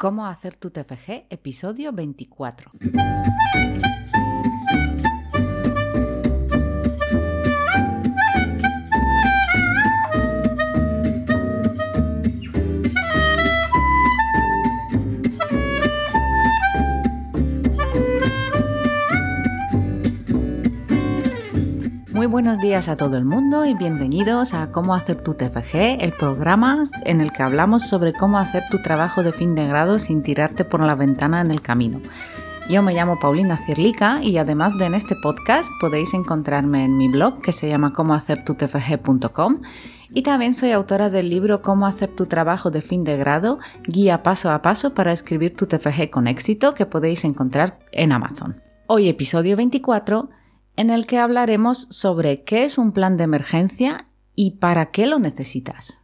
Cómo hacer tu TFG, episodio 24. Muy buenos días a todo el mundo y bienvenidos a Cómo hacer tu TFG, el programa en el que hablamos sobre cómo hacer tu trabajo de fin de grado sin tirarte por la ventana en el camino. Yo me llamo Paulina Cirlica y además de en este podcast podéis encontrarme en mi blog que se llama cómohacertutfg.com y también soy autora del libro Cómo hacer tu trabajo de fin de grado, guía paso a paso para escribir tu TFG con éxito que podéis encontrar en Amazon. Hoy episodio 24 en el que hablaremos sobre qué es un plan de emergencia y para qué lo necesitas.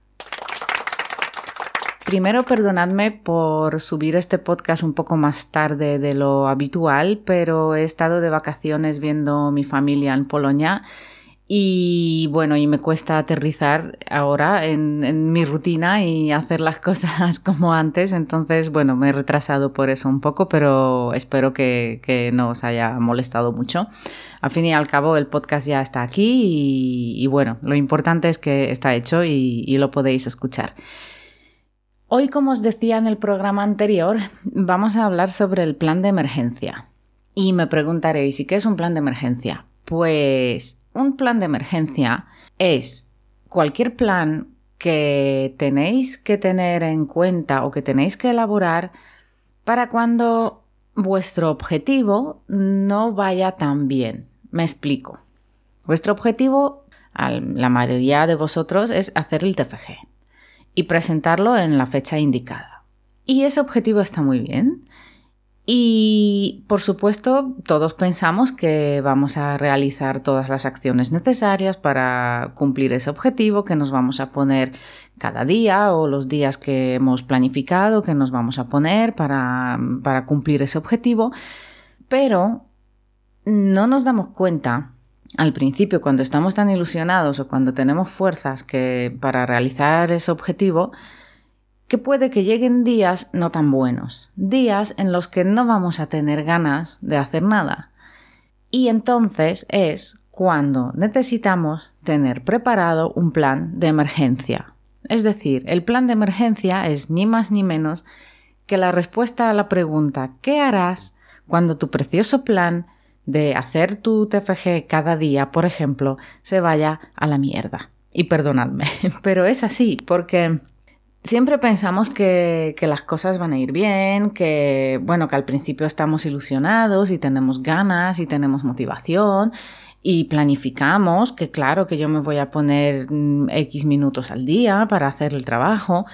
Primero, perdonadme por subir este podcast un poco más tarde de lo habitual, pero he estado de vacaciones viendo mi familia en Polonia y bueno, y me cuesta aterrizar ahora en, mi rutina y hacer las cosas como antes. Entonces, bueno, me he retrasado por eso un poco, pero espero que, no os haya molestado mucho. Al fin y al cabo, el podcast ya está aquí y, bueno, lo importante es que está hecho y, y lo podéis escuchar. Hoy, como os decía en el programa anterior, vamos a hablar sobre el plan de emergencia. Y me preguntaréis, ¿y qué es un plan de emergencia? Pues un plan de emergencia es cualquier plan que tenéis que tener en cuenta o que tenéis que elaborar para cuando vuestro objetivo no vaya tan bien. Me explico. Vuestro objetivo, la mayoría de vosotros, es hacer el TFG y presentarlo en la fecha indicada. Y ese objetivo está muy bien. Y por supuesto, todos pensamos que vamos a realizar todas las acciones necesarias para cumplir ese objetivo, que nos vamos a poner cada día o los días que hemos planificado, que nos vamos a poner para, para cumplir ese objetivo, pero no nos damos cuenta al principio, cuando estamos tan ilusionados o cuando tenemos fuerzas que para realizar ese objetivo, que puede que lleguen días no tan buenos, días en los que no vamos a tener ganas de hacer nada. Y entonces es cuando necesitamos tener preparado un plan de emergencia. Es decir, el plan de emergencia es ni más ni menos que la respuesta a la pregunta ¿qué harás cuando tu precioso plan de hacer tu TFG cada día, por ejemplo, se vaya a la mierda? Y perdonadme, pero es así, porque Siempre pensamos que, las cosas van a ir bien, que bueno, que al principio estamos ilusionados y tenemos ganas y tenemos motivación y planificamos que claro que yo me voy a poner mm, X minutos al día para hacer el trabajo,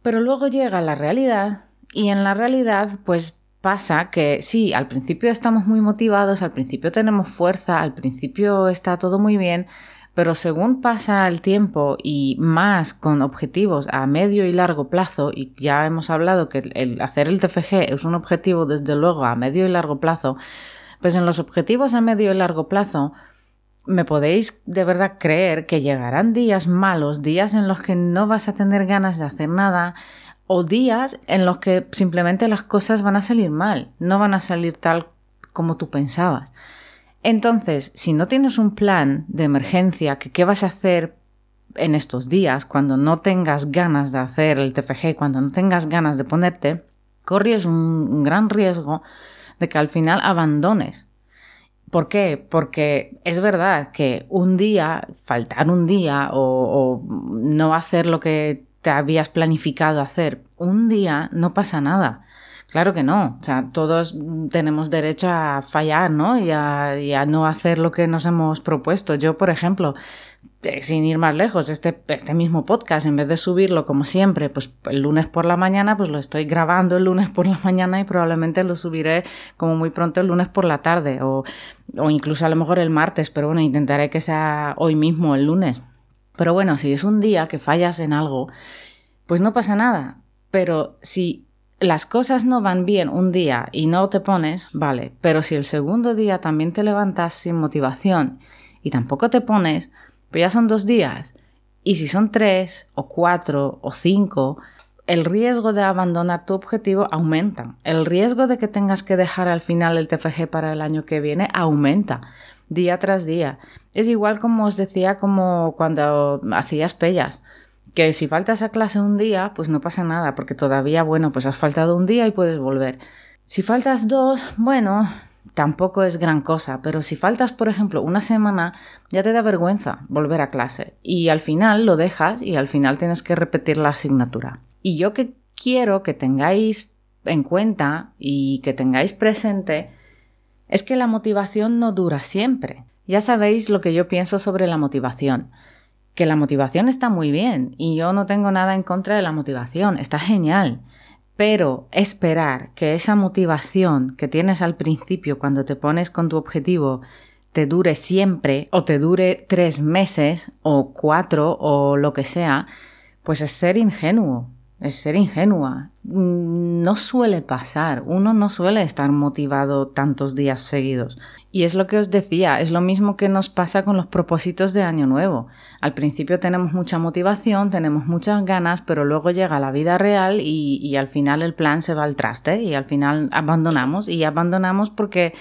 pero luego llega la realidad y en la realidad pues pasa que sí, al principio estamos muy motivados, al principio tenemos fuerza, al principio está todo muy bien, pero según pasa el tiempo y más con objetivos a medio y largo plazo, y ya hemos hablado que el hacer el TFG es un objetivo desde luego a medio y largo plazo, pues en los objetivos a medio y largo plazo me podéis de verdad creer que llegarán días malos, días en los que no vas a tener ganas de hacer nada, o días en los que simplemente las cosas van a salir mal, no van a salir tal como tú pensabas. Entonces, si no tienes un plan de emergencia, que qué vas a hacer en estos días cuando no tengas ganas de hacer el TFG, cuando no tengas ganas de ponerte, corres un, gran riesgo de que al final abandones. ¿Por qué? Porque es verdad que un día, faltar un día o, o no hacer lo que te habías planificado hacer, un día no pasa nada. Claro que no. O sea, todos tenemos derecho a fallar, ¿no? Y a, no hacer lo que nos hemos propuesto. Yo, por ejemplo, eh, sin ir más lejos, este, este mismo podcast, en vez de subirlo como siempre, pues el lunes por la mañana, pues lo estoy grabando el lunes por la mañana y probablemente lo subiré como muy pronto el lunes por la tarde o, o incluso a lo mejor el martes, pero bueno, intentaré que sea hoy mismo, el lunes. Pero bueno, si es un día que fallas en algo, pues no pasa nada. Pero si las cosas no van bien un día y no te pones, vale, pero si el segundo día también te levantas sin motivación y tampoco te pones, pues ya son dos días. Y si son tres o cuatro o cinco, el riesgo de abandonar tu objetivo aumenta. El riesgo de que tengas que dejar al final el TFG para el año que viene aumenta día tras día. Es igual como os decía como cuando hacías pellas que si faltas a clase un día, pues no pasa nada, porque todavía, bueno, pues has faltado un día y puedes volver. Si faltas dos, bueno, tampoco es gran cosa, pero si faltas, por ejemplo, una semana, ya te da vergüenza volver a clase y al final lo dejas y al final tienes que repetir la asignatura. Y yo que quiero que tengáis en cuenta y que tengáis presente es que la motivación no dura siempre. Ya sabéis lo que yo pienso sobre la motivación que la motivación está muy bien y yo no tengo nada en contra de la motivación, está genial. Pero esperar que esa motivación que tienes al principio cuando te pones con tu objetivo te dure siempre o te dure tres meses o cuatro o lo que sea, pues es ser ingenuo es ser ingenua. Mm, no suele pasar, uno no suele estar motivado tantos días seguidos. Y es lo que os decía, es lo mismo que nos pasa con los propósitos de Año Nuevo. Al principio tenemos mucha motivación, tenemos muchas ganas, pero luego llega la vida real y, y al final el plan se va al traste y al final abandonamos y abandonamos porque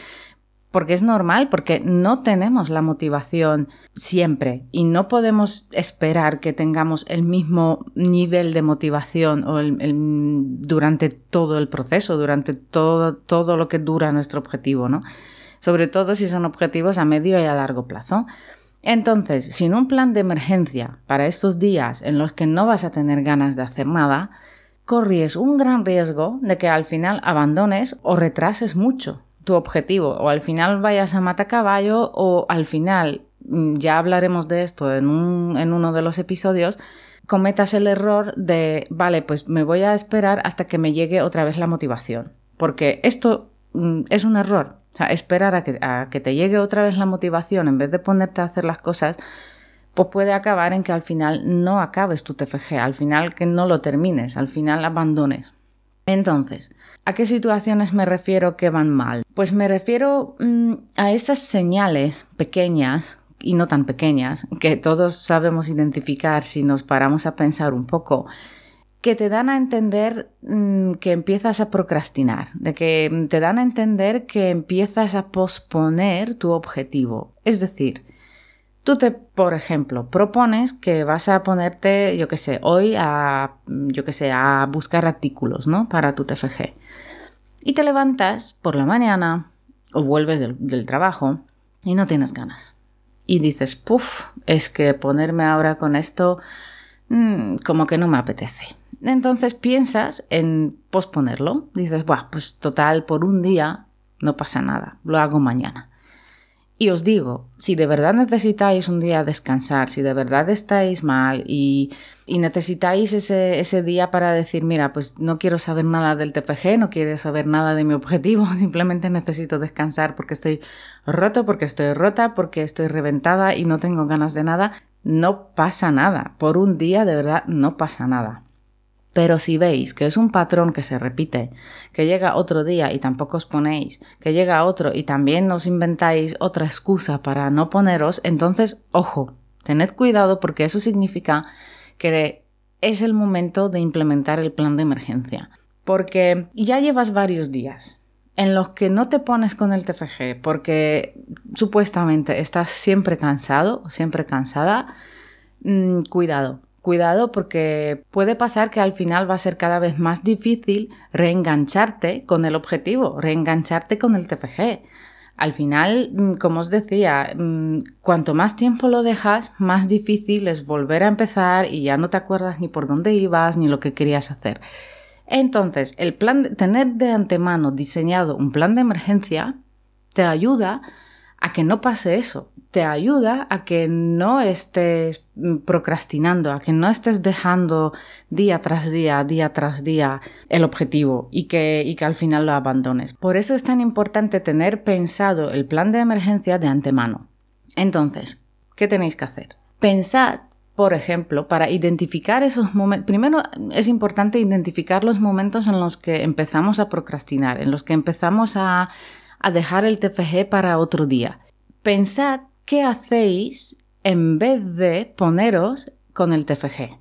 porque es normal, porque no tenemos la motivación siempre y no podemos esperar que tengamos el mismo nivel de motivación durante todo el proceso, durante todo, todo lo que dura nuestro objetivo, ¿no? Sobre todo si son objetivos a medio y a largo plazo. Entonces, sin un plan de emergencia para estos días en los que no vas a tener ganas de hacer nada, corres un gran riesgo de que al final abandones o retrases mucho tu objetivo o al final vayas a matacaballo o al final, mm, ya hablaremos de esto en, en uno de los episodios, cometas el error de, vale, pues me voy a esperar hasta que me llegue otra vez la motivación. Porque esto mm, es un error. O sea, esperar a que, a que te llegue otra vez la motivación en vez de ponerte a hacer las cosas, pues puede acabar en que al final no acabes tu TFG, al final que no lo termines, al final abandones. Entonces, ¿a qué situaciones me refiero que van mal? Pues me refiero mm, a esas señales pequeñas y no tan pequeñas que todos sabemos identificar si nos paramos a pensar un poco, que te dan a entender mm, que empiezas a procrastinar, de que te dan a entender que empiezas a posponer tu objetivo. Es decir, Tú te, por ejemplo, propones que vas a ponerte, yo qué sé, hoy a, yo qué sé, a buscar artículos, ¿no? Para tu TFG. Y te levantas por la mañana o vuelves del, trabajo y no tienes ganas. Y dices, puff, es que ponerme ahora con esto mm, como que no me apetece. Entonces piensas en posponerlo. Dices, Buah, pues total, por un día no pasa nada, lo hago mañana. Y os digo, si de verdad necesitáis un día descansar, si de verdad estáis mal y, necesitáis ese, ese, día para decir, mira, pues no quiero saber nada del TPG, no quiero saber nada de mi objetivo, simplemente necesito descansar porque estoy roto, porque estoy rota, porque estoy reventada y no tengo ganas de nada, no pasa nada. Por un día de verdad no pasa nada. Pero si veis que es un patrón que se repite, que llega otro día y tampoco os ponéis, que llega otro y también os inventáis otra excusa para no poneros, entonces, ojo, tened cuidado porque eso significa que es el momento de implementar el plan de emergencia. Porque ya llevas varios días en los que no te pones con el TFG porque supuestamente estás siempre cansado, siempre cansada, mm, cuidado, Cuidado porque puede pasar que al final va a ser cada vez más difícil reengancharte con el objetivo, reengancharte con el TFG. Al final, mm, como os decía, mm, cuanto más tiempo lo dejas, más difícil es volver a empezar y ya no te acuerdas ni por dónde ibas ni lo que querías hacer. Entonces, el plan de, tener de antemano diseñado un plan de emergencia te ayuda a que no pase eso. Te ayuda a que no estés procrastinando, a que no estés dejando día tras día, día tras día el objetivo y que, y que al final lo abandones. Por eso es tan importante tener pensado el plan de emergencia de antemano. Entonces, ¿qué tenéis que hacer? Pensad por ejemplo, para identificar esos momentos, primero es importante identificar los momentos en los que empezamos a procrastinar, en los que empezamos a a dejar el TFG para otro día. Pensad qué hacéis en vez de poneros con el TFG.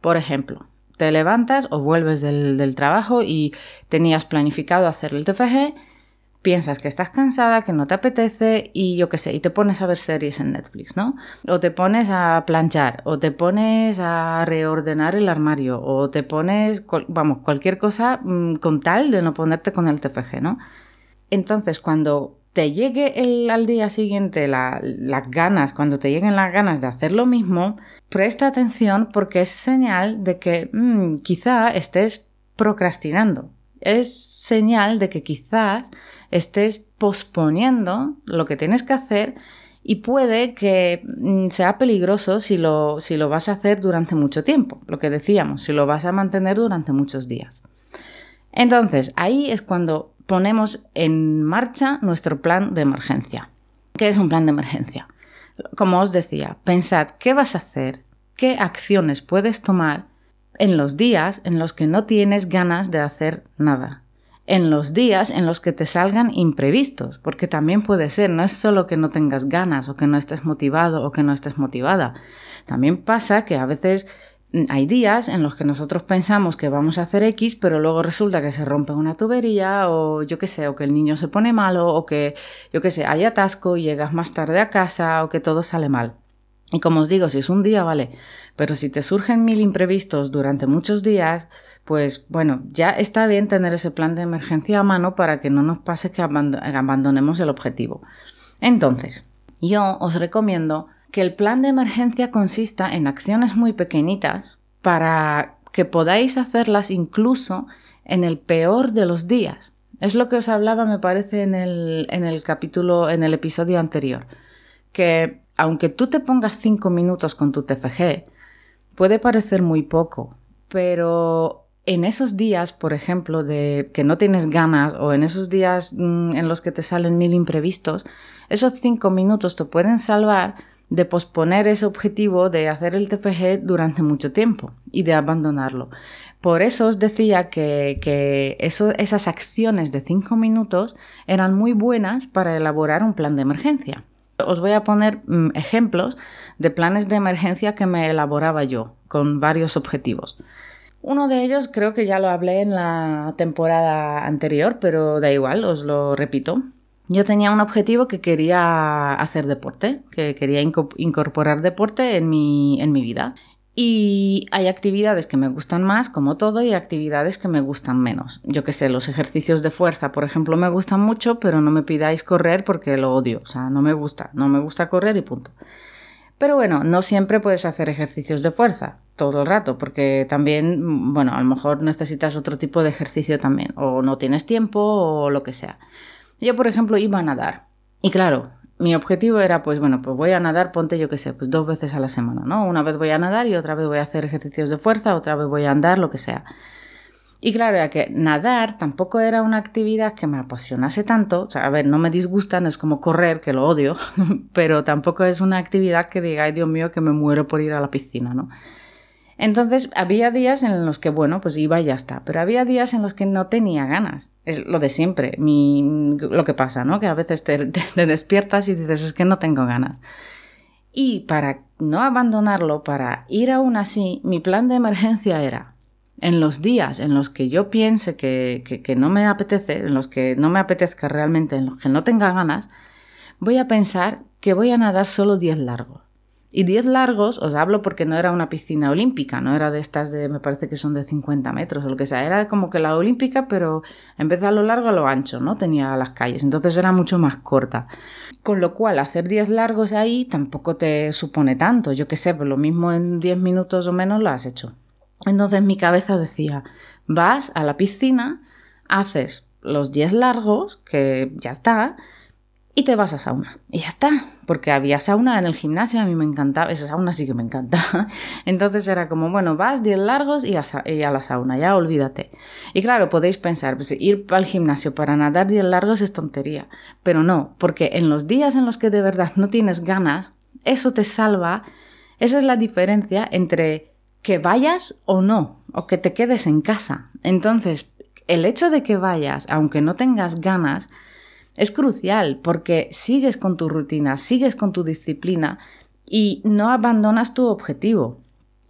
Por ejemplo, te levantas o vuelves del, trabajo y tenías planificado hacer el TFG piensas que estás cansada, que no te apetece y yo qué sé, y te pones a ver series en Netflix, ¿no? O te pones a planchar, o te pones a reordenar el armario, o te pones, vamos, cualquier cosa mm, con tal de no ponerte con el TFG, ¿no? Entonces, cuando te llegue el, al día siguiente las ganas, cuando te lleguen las ganas de hacer lo mismo, presta atención porque es señal de que mm, quizá estés procrastinando. Es señal de que quizás estés posponiendo lo que tienes que hacer y puede que mm, sea peligroso si lo, si lo vas a hacer durante mucho tiempo, lo que decíamos, si lo vas a mantener durante muchos días. Entonces, ahí es cuando ponemos en marcha nuestro plan de emergencia. ¿Qué es un plan de emergencia? Como os decía, pensad qué vas a hacer, qué acciones puedes tomar en los días en los que no tienes ganas de hacer nada en los días en los que te salgan imprevistos, porque también puede ser, no es solo que no tengas ganas o que no estés motivado o que no estés motivada. También pasa que a veces hay días en los que nosotros pensamos que vamos a hacer X, pero luego resulta que se rompe una tubería o yo qué sé, o que el niño se pone malo o que yo qué sé, hay atasco y llegas más tarde a casa o que todo sale mal. Y como os digo, si es un día, vale, pero si te surgen mil imprevistos durante muchos días, pues bueno, ya está bien tener ese plan de emergencia a mano para que no nos pase que abandonemos el objetivo. Entonces, yo os recomiendo que el plan de emergencia consista en acciones muy pequeñitas para que podáis hacerlas incluso en el peor de los días. Es lo que os hablaba, me parece, en el, en el capítulo, en el episodio anterior. Que aunque tú te pongas cinco minutos con tu TFG, puede parecer muy poco, pero en esos días, por ejemplo, de que no tienes ganas o en esos días mm, en los que te salen mil imprevistos, esos cinco minutos te pueden salvar de posponer ese objetivo de hacer el TFG durante mucho tiempo y de abandonarlo. Por eso os decía que, que esas acciones de cinco minutos eran muy buenas para elaborar un plan de emergencia. Os voy a poner mm, ejemplos de planes de emergencia que me elaboraba yo con varios objetivos. Uno de ellos creo que ya lo hablé en la temporada anterior, pero da igual, os lo repito. Yo tenía un objetivo que quería hacer deporte, que quería incorporar deporte en mi, en mi vida. Y hay actividades que me gustan más, como todo, y actividades que me gustan menos. Yo que sé, los ejercicios de fuerza, por ejemplo, me gustan mucho, pero no me pidáis correr porque lo odio. O sea, no me gusta, no me gusta correr y punto. Pero bueno, no siempre puedes hacer ejercicios de fuerza todo el rato, porque también, bueno, a lo mejor necesitas otro tipo de ejercicio también, o no tienes tiempo o lo que sea. Yo, por ejemplo, iba a nadar. Y claro, mi objetivo era, pues bueno, pues voy a nadar, ponte yo qué sé, pues dos veces a la semana, ¿no? Una vez voy a nadar y otra vez voy a hacer ejercicios de fuerza, otra vez voy a andar, lo que sea. Y claro, ya que nadar tampoco era una actividad que me apasionase tanto, o sea, a ver, no me disgusta, no es como correr, que lo odio, pero tampoco es una actividad que diga, ay Dios mío, que me muero por ir a la piscina, ¿no? Entonces había días en los que, bueno, pues iba y ya está, pero había días en los que no tenía ganas. Es lo de siempre, mi, lo que pasa, ¿no? Que a veces te, despiertas y dices, es que no tengo ganas. Y para no abandonarlo, para ir aún así, mi plan de emergencia era, en los días en los que yo piense que, que, no me apetece, en los que no me apetezca realmente, en los que no tenga ganas, voy a pensar que voy a nadar solo 10 largos. Y 10 largos, os hablo porque no era una piscina olímpica, no era de estas de, me parece que son de 50 metros o lo que sea, era como que la olímpica, pero en a lo largo a lo ancho, ¿no? Tenía las calles, entonces era mucho más corta. Con lo cual, hacer 10 largos ahí tampoco te supone tanto, yo qué sé, pues lo mismo en 10 minutos o menos lo has hecho. Entonces mi cabeza decía, vas a la piscina, haces los 10 largos, que ya está, y te vas a sauna. Y ya está, porque había sauna en el gimnasio, a mí me encantaba, esa sauna sí que me encanta. Entonces era como, bueno, vas 10 largos y a, la sauna, ya olvídate. Y claro, podéis pensar, pues ir al gimnasio para nadar 10 largos es tontería, pero no, porque en los días en los que de verdad no tienes ganas, eso te salva, esa es la diferencia entre que vayas o no, o que te quedes en casa. Entonces, el hecho de que vayas, aunque no tengas ganas, es crucial porque sigues con tu rutina, sigues con tu disciplina y no abandonas tu objetivo.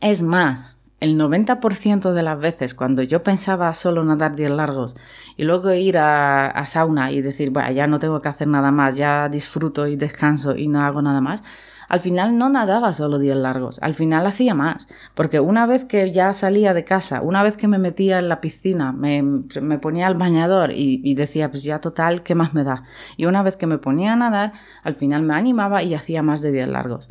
Es más, el 90% de las veces cuando yo pensaba solo nadar 10 largos y luego ir a, sauna y decir, bueno, ya no tengo que hacer nada más, ya disfruto y descanso y no hago nada más, al final no nadaba solo 10 largos, al final hacía más, porque una vez que ya salía de casa, una vez que me metía en la piscina, me, ponía al bañador y, y, decía, pues ya total, ¿qué más me da? Y una vez que me ponía a nadar, al final me animaba y hacía más de 10 largos.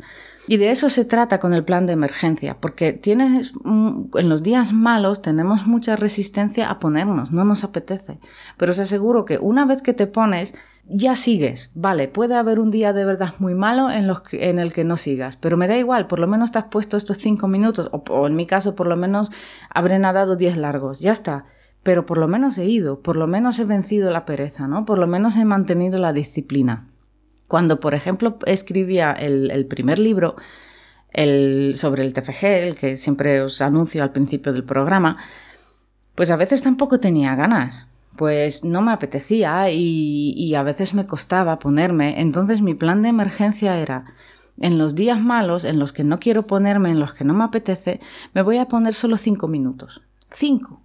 Y de eso se trata con el plan de emergencia, porque tienes, en los días malos tenemos mucha resistencia a ponernos, no nos apetece. Pero os aseguro que una vez que te pones, ya sigues. Vale, puede haber un día de verdad muy malo en, los en el que no sigas, pero me da igual, por lo menos te has puesto estos cinco minutos, o, en mi caso por lo menos habré nadado diez largos, ya está pero por lo menos he ido, por lo menos he vencido la pereza, ¿no? Por lo menos he mantenido la disciplina. Cuando, por ejemplo, escribía el, primer libro sobre el TFG, el que siempre os anuncio al principio del programa, pues a veces tampoco tenía ganas. Pues no me apetecía y, a veces me costaba ponerme. Entonces mi plan de emergencia era, en los días malos, en los que no quiero ponerme, en los que no me apetece, me voy a poner solo cinco minutos. Cinco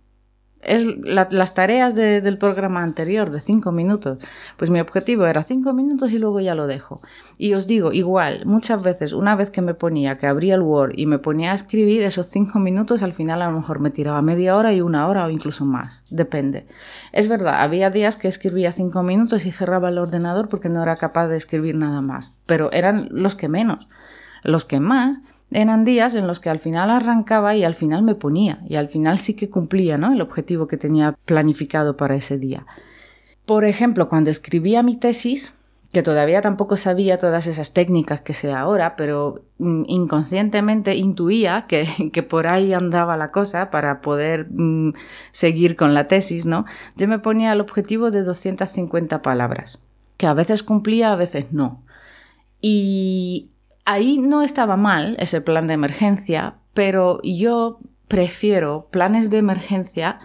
las tareas del programa anterior de cinco minutos. Pues mi objetivo era cinco minutos y luego ya lo dejo. Y os digo, igual, muchas veces, una vez que me ponía, que abría el Word y me ponía a escribir esos cinco minutos, al final a lo mejor me tiraba media hora y una hora o incluso más. Depende. Es verdad, había días que escribía cinco minutos y cerraba el ordenador porque no era capaz de escribir nada más. Pero eran los que menos. Los que más eran días en los que al final arrancaba y al final me ponía y al final sí que cumplía ¿no? el objetivo que tenía planificado para ese día. Por ejemplo, cuando escribía mi tesis, que todavía tampoco sabía todas esas técnicas que sé ahora, pero mm, inconscientemente intuía que, que, por ahí andaba la cosa para poder mm, seguir con la tesis, ¿no? Yo me ponía el objetivo de 250 palabras, que a veces cumplía, a veces no. Y ahí no estaba mal ese plan de emergencia, pero yo prefiero planes de emergencia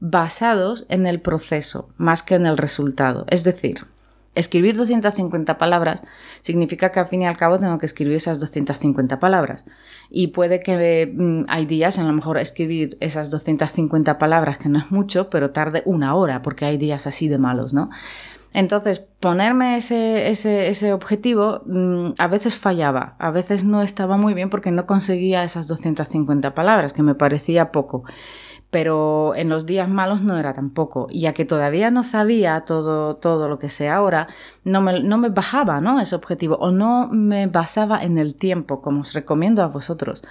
basados en el proceso más que en el resultado. Es decir, escribir 250 palabras significa que al fin y al cabo tengo que escribir esas 250 palabras. Y puede que mm, hay días, a lo mejor escribir esas 250 palabras, que no es mucho, pero tarde una hora, porque hay días así de malos, ¿no? Entonces, ponerme ese, ese, objetivo mm, a veces fallaba, a veces no estaba muy bien porque no conseguía esas 250 palabras, que me parecía poco. Pero en los días malos no era tampoco. Y ya que todavía no sabía todo, todo lo que sé ahora, no me, no me bajaba ¿no? ese objetivo o no me basaba en el tiempo, como os recomiendo a vosotros.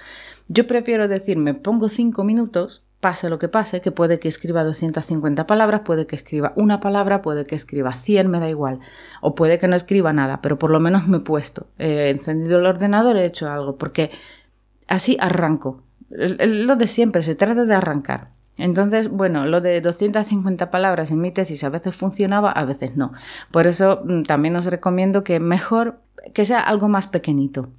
Yo prefiero decir, me pongo cinco minutos pase lo que pase, que puede que escriba 250 palabras, puede que escriba una palabra, puede que escriba 100, me da igual, o puede que no escriba nada, pero por lo menos me he puesto, he encendido el ordenador, he hecho algo, porque así arranco. Lo de siempre, se trata de arrancar. Entonces, bueno, lo de 250 palabras en mi tesis a veces funcionaba, a veces no. Por eso mm, también os recomiendo que mejor que sea algo más pequeñito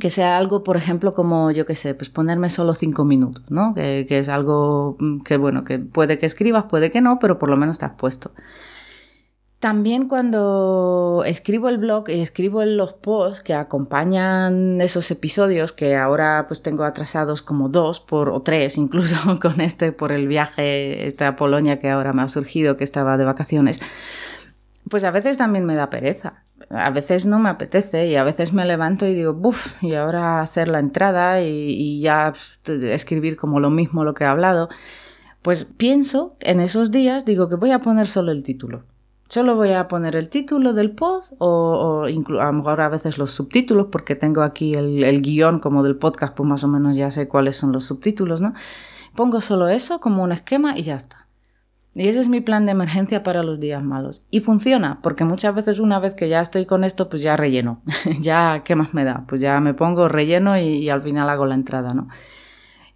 que sea algo, por ejemplo, como yo qué sé, pues ponerme solo cinco minutos, ¿no? Que, es algo mm, que, bueno, que puede que escribas, puede que no, pero por lo menos te has puesto. También cuando escribo el blog y escribo los posts que acompañan esos episodios, que ahora pues tengo atrasados como dos por, o tres incluso con este por el viaje, esta Polonia que ahora me ha surgido, que estaba de vacaciones, pues a veces también me da pereza a veces no me apetece y a veces me levanto y digo, buf, y ahora hacer la entrada y, ya escribir como lo mismo lo que he hablado. Pues pienso en esos días, digo que voy a poner solo el título. Solo voy a poner el título del post o, a lo mejor a veces los subtítulos porque tengo aquí el, el guion como del podcast, pues más o menos ya sé cuáles son los subtítulos, ¿no? Pongo solo eso como un esquema y ya está. Y ese es mi plan de emergencia para los días malos. Y funciona, porque muchas veces una vez que ya estoy con esto, pues ya relleno. ya, ¿qué más me da? Pues ya me pongo relleno y, y al final hago la entrada, ¿no?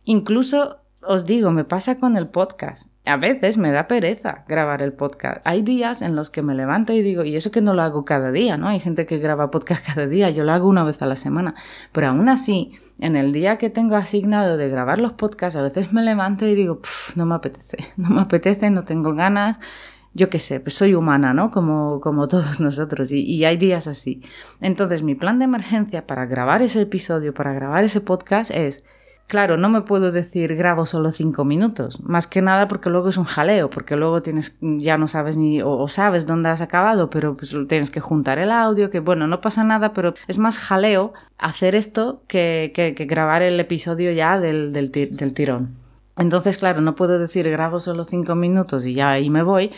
Incluso os digo, me pasa con el podcast a veces me da pereza grabar el podcast. Hay días en los que me levanto y digo, y eso que no lo hago cada día, ¿no? Hay gente que graba podcast cada día, yo lo hago una vez a la semana. Pero aún así, en el día que tengo asignado de grabar los podcasts, a veces me levanto y digo, no me apetece, no me apetece, no tengo ganas. Yo qué sé, pues soy humana, ¿no? Como, como todos nosotros, y, y hay días así. Entonces, mi plan de emergencia para grabar ese episodio, para grabar ese podcast es Claro, no me puedo decir grabo solo cinco minutos, más que nada porque luego es un jaleo, porque luego tienes, ya no sabes ni, o, sabes dónde has acabado, pero pues tienes que juntar el audio, que bueno, no pasa nada, pero es más jaleo hacer esto que, que, grabar el episodio ya del, del, del tirón. Entonces, claro, no puedo decir grabo solo cinco minutos y ya ahí me voy,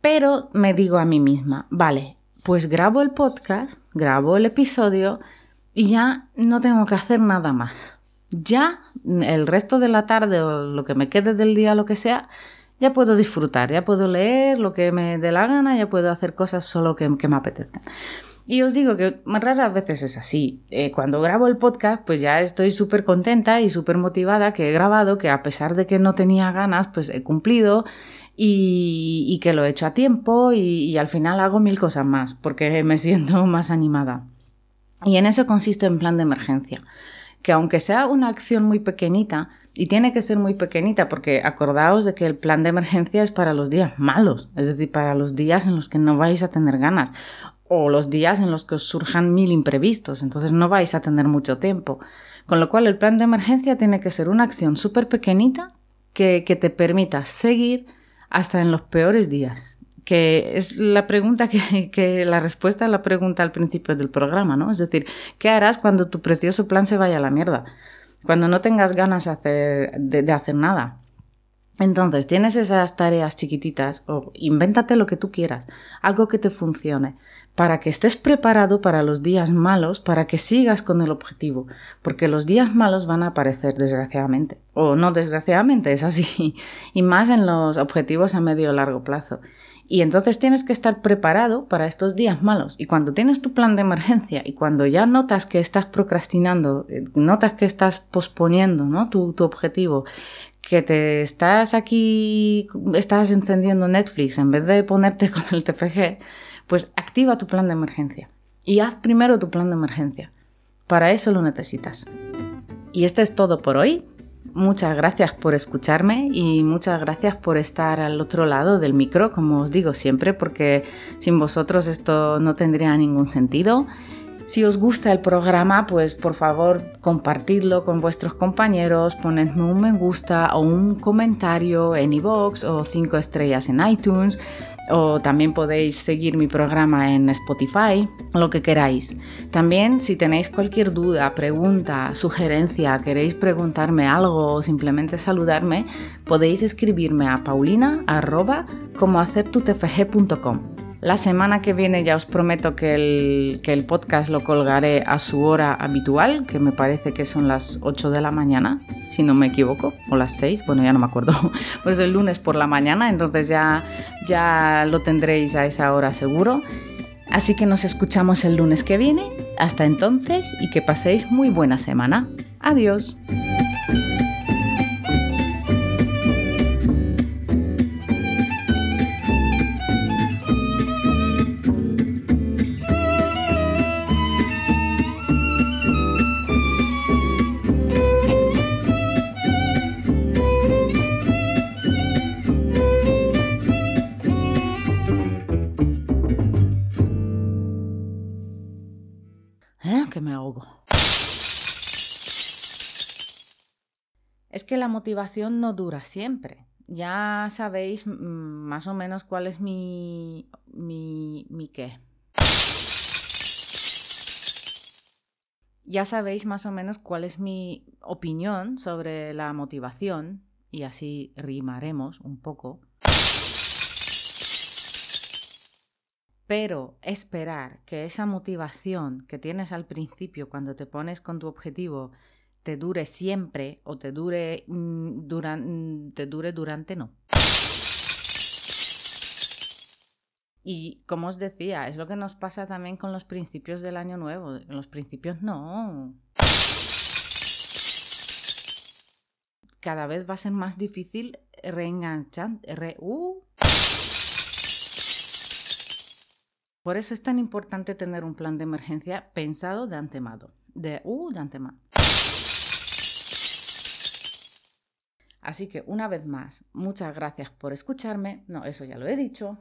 pero me digo a mí misma, vale, pues grabo el podcast, grabo el episodio y ya no tengo que hacer nada más ya el resto de la tarde o lo que me quede del día, lo que sea, ya puedo disfrutar, ya puedo leer lo que me dé la gana, ya puedo hacer cosas solo que, me apetezcan. Y os digo que raras veces es así. Eh, cuando grabo el podcast, pues ya estoy súper contenta y súper motivada que he grabado, que a pesar de que no tenía ganas, pues he cumplido y, que lo he hecho a tiempo y, al final hago mil cosas más porque me siento más animada. Y en eso consiste en plan de emergencia que aunque sea una acción muy pequeñita, y tiene que ser muy pequeñita porque acordaos de que el plan de emergencia es para los días malos, es decir, para los días en los que no vais a tener ganas o los días en los que os surjan mil imprevistos, entonces no vais a tener mucho tiempo. Con lo cual el plan de emergencia tiene que ser una acción súper pequeñita que, que te permita seguir hasta en los peores días que es la pregunta que, la respuesta a la pregunta al principio del programa, ¿no? Es decir, ¿qué harás cuando tu precioso plan se vaya a la mierda? Cuando no tengas ganas de, hacer nada. Entonces, tienes esas tareas chiquititas o invéntate lo que tú quieras, algo que te funcione, para que estés preparado para los días malos, para que sigas con el objetivo, porque los días malos van a aparecer desgraciadamente, o no desgraciadamente, es así, y más en los objetivos a medio o largo plazo. Y entonces tienes que estar preparado para estos días malos. Y cuando tienes tu plan de emergencia y cuando ya notas que estás procrastinando, eh, notas que estás posponiendo ¿no? tu, tu objetivo, que te estás aquí, estás encendiendo Netflix en vez de ponerte con el TFG, pues activa tu plan de emergencia. Y haz primero tu plan de emergencia. Para eso lo necesitas. Y esto es todo por hoy. Muchas gracias por escucharme y muchas gracias por estar al otro lado del micro, como os digo siempre, porque sin vosotros esto no tendría ningún sentido. Si os gusta el programa, pues por favor compartidlo con vuestros compañeros, ponedme un me gusta o un comentario en iVoox o cinco estrellas en iTunes o también podéis seguir mi programa en Spotify, lo que queráis. También si tenéis cualquier duda, pregunta, sugerencia, queréis preguntarme algo o simplemente saludarme, podéis escribirme a paulina la semana que viene ya os prometo que el, que el, podcast lo colgaré a su hora habitual, que me parece que son las 8 de la mañana, si no me equivoco, o las 6, bueno, ya no me acuerdo, pues el lunes por la mañana, entonces ya, ya lo tendréis a esa hora seguro. Así que nos escuchamos el lunes que viene. Hasta entonces y que paséis muy buena semana. Adiós. Motivación no dura siempre. Ya sabéis más o menos cuál es mi. mi. mi qué. Ya sabéis más o menos cuál es mi opinión sobre la motivación, y así rimaremos un poco. Pero esperar que esa motivación que tienes al principio cuando te pones con tu objetivo te dure siempre o te dure, mm, mm, te dure durante no. Y como os decía, es lo que nos pasa también con los principios del año nuevo. En los principios no. Cada vez va a ser más difícil reenganchar. uh. Por eso es tan importante tener un plan de emergencia pensado de antemano. De, uh, de antemano. Así que una vez más, muchas gracias por escucharme. No, eso ya lo he dicho.